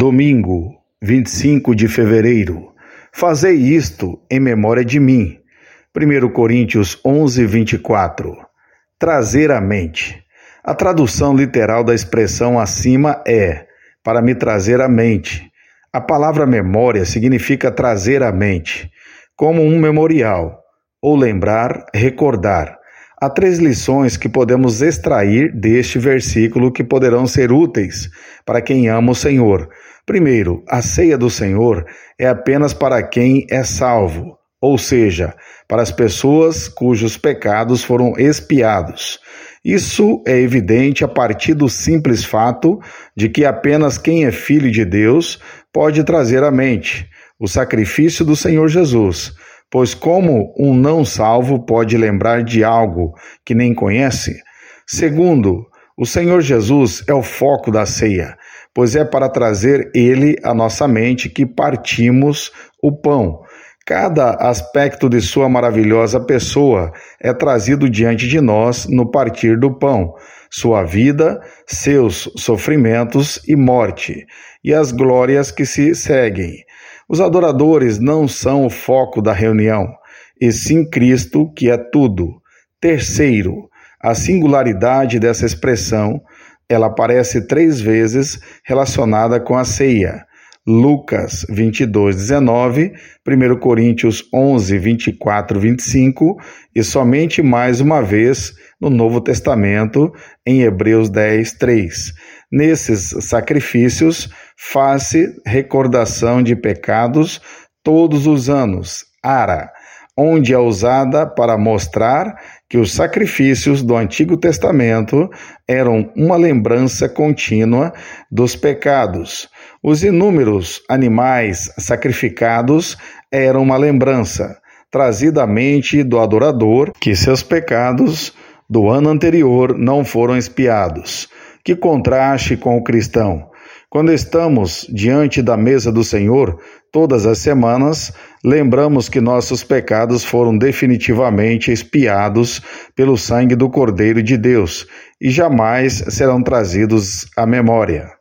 Domingo, 25 de fevereiro. Fazei isto em memória de mim. 1 Coríntios 11, 24. Trazer à mente. A tradução literal da expressão acima é para me trazer à mente. A palavra memória significa trazer à mente, como um memorial, ou lembrar, recordar. Há três lições que podemos extrair deste versículo que poderão ser úteis para quem ama o Senhor. Primeiro, a ceia do Senhor é apenas para quem é salvo, ou seja, para as pessoas cujos pecados foram expiados. Isso é evidente a partir do simples fato de que apenas quem é filho de Deus pode trazer à mente o sacrifício do Senhor Jesus Pois como um não salvo pode lembrar de algo que nem conhece? Segundo, o Senhor Jesus é o foco da ceia, pois é para trazer ele à nossa mente que partimos o pão. Cada aspecto de sua maravilhosa pessoa é trazido diante de nós no partir do pão, sua vida, seus sofrimentos e morte, e as glórias que se seguem. Os adoradores não são o foco da reunião, e sim Cristo, que é tudo. Terceiro, a singularidade dessa expressão, ela aparece três vezes relacionada com a ceia. Lucas 22, 19, 1 Coríntios 11, 24, 25 e somente mais uma vez no Novo Testamento, em Hebreus 10, 3. Nesses sacrifícios, faz-se recordação de pecados todos os anos, ara, onde é usada para mostrar que os sacrifícios do Antigo Testamento eram uma lembrança contínua dos pecados. Os inúmeros animais sacrificados eram uma lembrança trazida à mente do adorador que seus pecados do ano anterior não foram espiados. Que contraste com o cristão! Quando estamos diante da mesa do Senhor, todas as semanas, lembramos que nossos pecados foram definitivamente expiados pelo sangue do Cordeiro de Deus e jamais serão trazidos à memória.